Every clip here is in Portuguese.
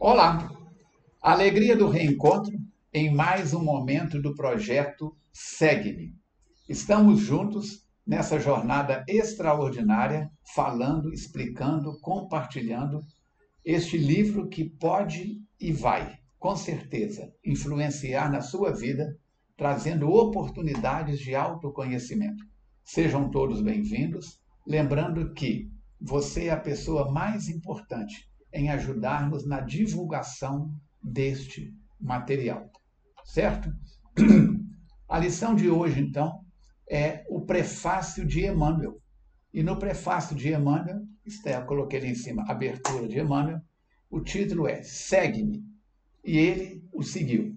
Olá! Alegria do reencontro em mais um momento do projeto Segue-me. Estamos juntos nessa jornada extraordinária, falando, explicando, compartilhando este livro que pode e vai, com certeza, influenciar na sua vida, trazendo oportunidades de autoconhecimento. Sejam todos bem-vindos, lembrando que você é a pessoa mais importante em ajudar-nos na divulgação deste material. Certo? A lição de hoje, então, é o prefácio de Emmanuel. E no prefácio de Emmanuel, eu coloquei ali em cima, abertura de Emmanuel, o título é Segue-me. E ele o seguiu.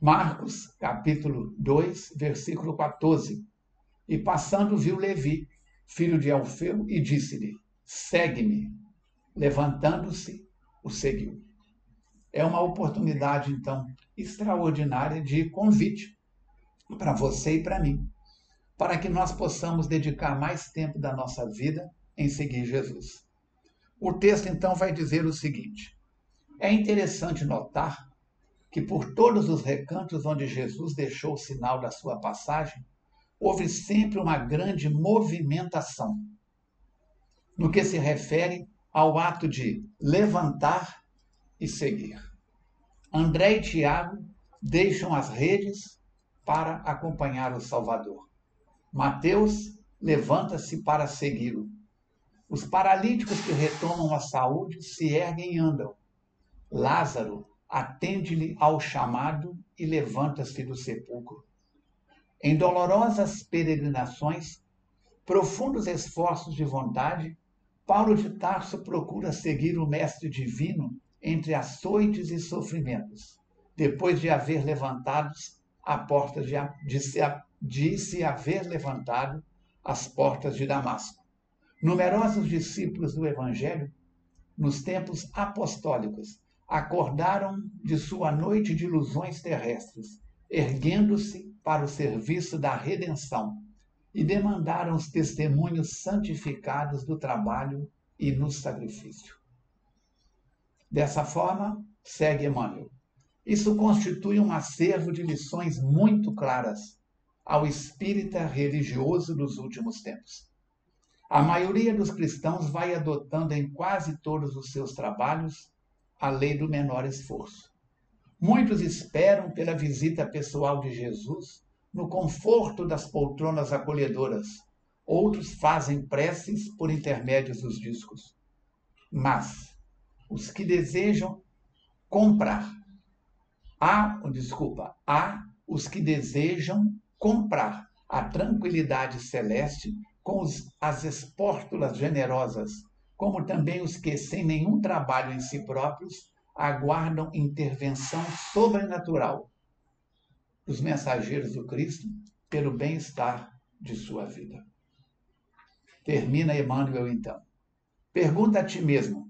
Marcos, capítulo 2, versículo 14. E passando, viu Levi, filho de Alfeu, e disse-lhe: Segue-me. Levantando-se, o seguiu. É uma oportunidade, então, extraordinária de convite para você e para mim, para que nós possamos dedicar mais tempo da nossa vida em seguir Jesus. O texto, então, vai dizer o seguinte: é interessante notar que por todos os recantos onde Jesus deixou o sinal da sua passagem, houve sempre uma grande movimentação. No que se refere ao ato de levantar e seguir. André e Tiago deixam as redes para acompanhar o Salvador. Mateus levanta-se para segui-lo. Os paralíticos que retomam a saúde se erguem e andam. Lázaro atende-lhe ao chamado e levanta-se do sepulcro. Em dolorosas peregrinações, profundos esforços de vontade, Paulo de Tarso procura seguir o Mestre Divino entre açoites e sofrimentos, depois de haver a porta de, de, se, de se haver levantado as portas de Damasco. Numerosos discípulos do Evangelho, nos tempos apostólicos, acordaram de sua noite de ilusões terrestres, erguendo-se para o serviço da redenção e demandaram os testemunhos santificados do trabalho e no sacrifício. Dessa forma, segue Emmanuel. Isso constitui um acervo de lições muito claras ao espírita religioso dos últimos tempos. A maioria dos cristãos vai adotando em quase todos os seus trabalhos a lei do menor esforço. Muitos esperam pela visita pessoal de Jesus no conforto das poltronas acolhedoras. Outros fazem preces por intermédio dos discos. Mas os que desejam comprar, há, desculpa, há os que desejam comprar a tranquilidade celeste com os, as espórtulas generosas, como também os que, sem nenhum trabalho em si próprios, aguardam intervenção sobrenatural os mensageiros do Cristo pelo bem-estar de sua vida. Termina Emmanuel então. Pergunta a ti mesmo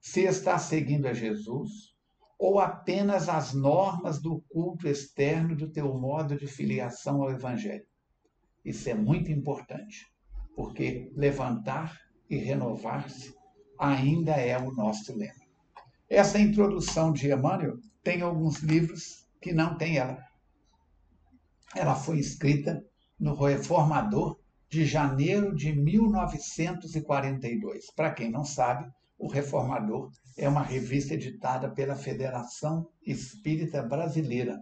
se está seguindo a Jesus ou apenas as normas do culto externo do teu modo de filiação ao Evangelho. Isso é muito importante, porque levantar e renovar-se ainda é o nosso lema. Essa introdução de Emmanuel tem alguns livros que não tem ela. Ela foi escrita no Reformador de janeiro de 1942. Para quem não sabe, o Reformador é uma revista editada pela Federação Espírita Brasileira.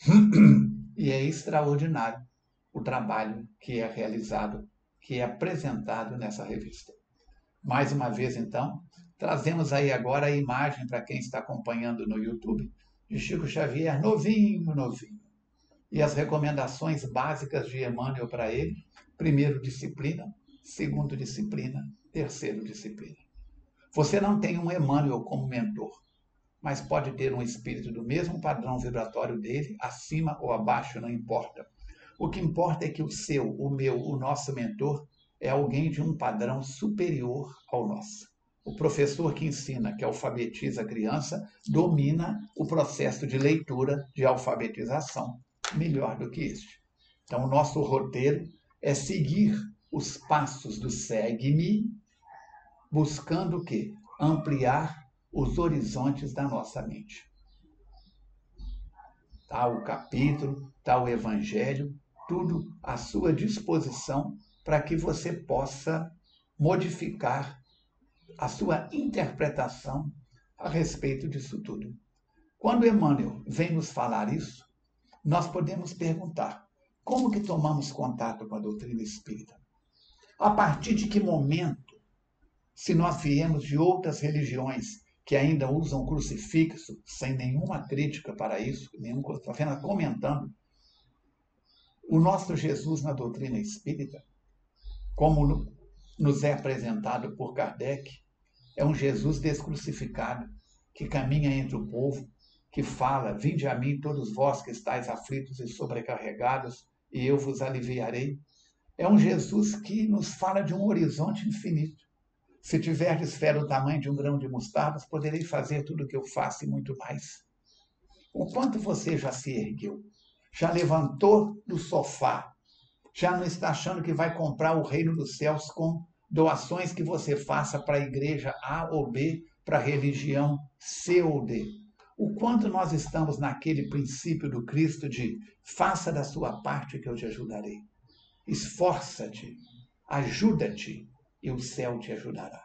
E é extraordinário o trabalho que é realizado, que é apresentado nessa revista. Mais uma vez, então, trazemos aí agora a imagem para quem está acompanhando no YouTube de Chico Xavier, novinho, novinho e as recomendações básicas de Emmanuel para ele: primeiro, disciplina, segundo, disciplina, terceiro, disciplina. Você não tem um Emmanuel como mentor, mas pode ter um espírito do mesmo padrão vibratório dele, acima ou abaixo, não importa. O que importa é que o seu, o meu, o nosso mentor é alguém de um padrão superior ao nosso. O professor que ensina, que alfabetiza a criança, domina o processo de leitura de alfabetização melhor do que este. Então, o nosso roteiro é seguir os passos do segue-me, buscando o quê? Ampliar os horizontes da nossa mente. Está o capítulo, está o evangelho, tudo à sua disposição para que você possa modificar a sua interpretação a respeito disso tudo. Quando Emmanuel vem nos falar isso, nós podemos perguntar: como que tomamos contato com a doutrina espírita? A partir de que momento, se nós viemos de outras religiões que ainda usam crucifixo, sem nenhuma crítica para isso, nenhum, apenas comentando, o nosso Jesus na doutrina espírita, como nos é apresentado por Kardec, é um Jesus descrucificado, que caminha entre o povo, que fala: Vinde a mim, todos vós que estáis aflitos e sobrecarregados, e eu vos aliviarei. É um Jesus que nos fala de um horizonte infinito. Se tiverdes fé do tamanho de um grão de mostardas, poderei fazer tudo o que eu faço e muito mais. O quanto você já se ergueu? Já levantou do sofá? Já não está achando que vai comprar o reino dos céus com doações que você faça para a igreja A ou B, para a religião C ou D? O quanto nós estamos naquele princípio do Cristo de faça da sua parte que eu te ajudarei. Esforça-te, ajuda-te e o céu te ajudará.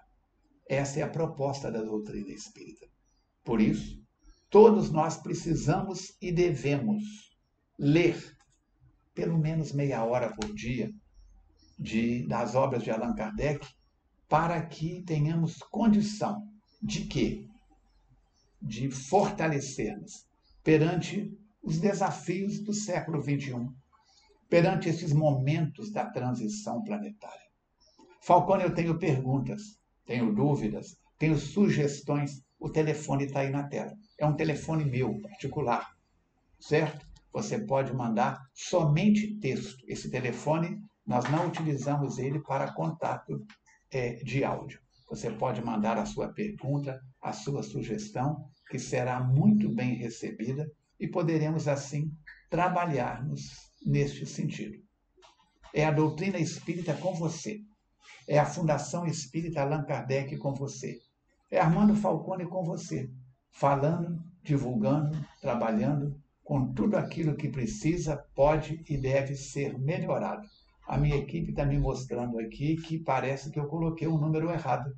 Essa é a proposta da doutrina espírita. Por isso, todos nós precisamos e devemos ler pelo menos meia hora por dia de, das obras de Allan Kardec para que tenhamos condição de que de fortalecer-nos perante os desafios do século XXI, perante esses momentos da transição planetária. Falcone, eu tenho perguntas, tenho dúvidas, tenho sugestões. O telefone está aí na tela. É um telefone meu, particular, certo? Você pode mandar somente texto. Esse telefone, nós não utilizamos ele para contato é, de áudio. Você pode mandar a sua pergunta, a sua sugestão que será muito bem recebida e poderemos assim trabalharmos neste sentido. É a doutrina espírita com você. É a Fundação Espírita Allan Kardec com você. É Armando Falcone com você, falando, divulgando, trabalhando com tudo aquilo que precisa, pode e deve ser melhorado. A minha equipe está me mostrando aqui que parece que eu coloquei um número errado.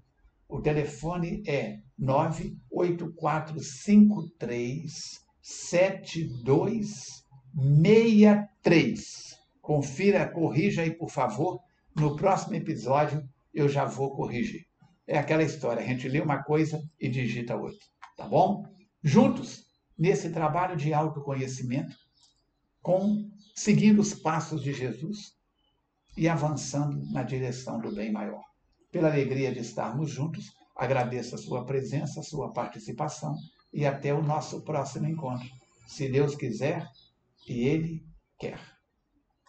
O telefone é 984537263. Confira, corrija aí, por favor. No próximo episódio eu já vou corrigir. É aquela história, a gente lê uma coisa e digita outra, tá bom? Juntos, nesse trabalho de autoconhecimento, com seguindo os passos de Jesus e avançando na direção do bem maior pela alegria de estarmos juntos. Agradeço a sua presença, a sua participação e até o nosso próximo encontro. Se Deus quiser e Ele quer.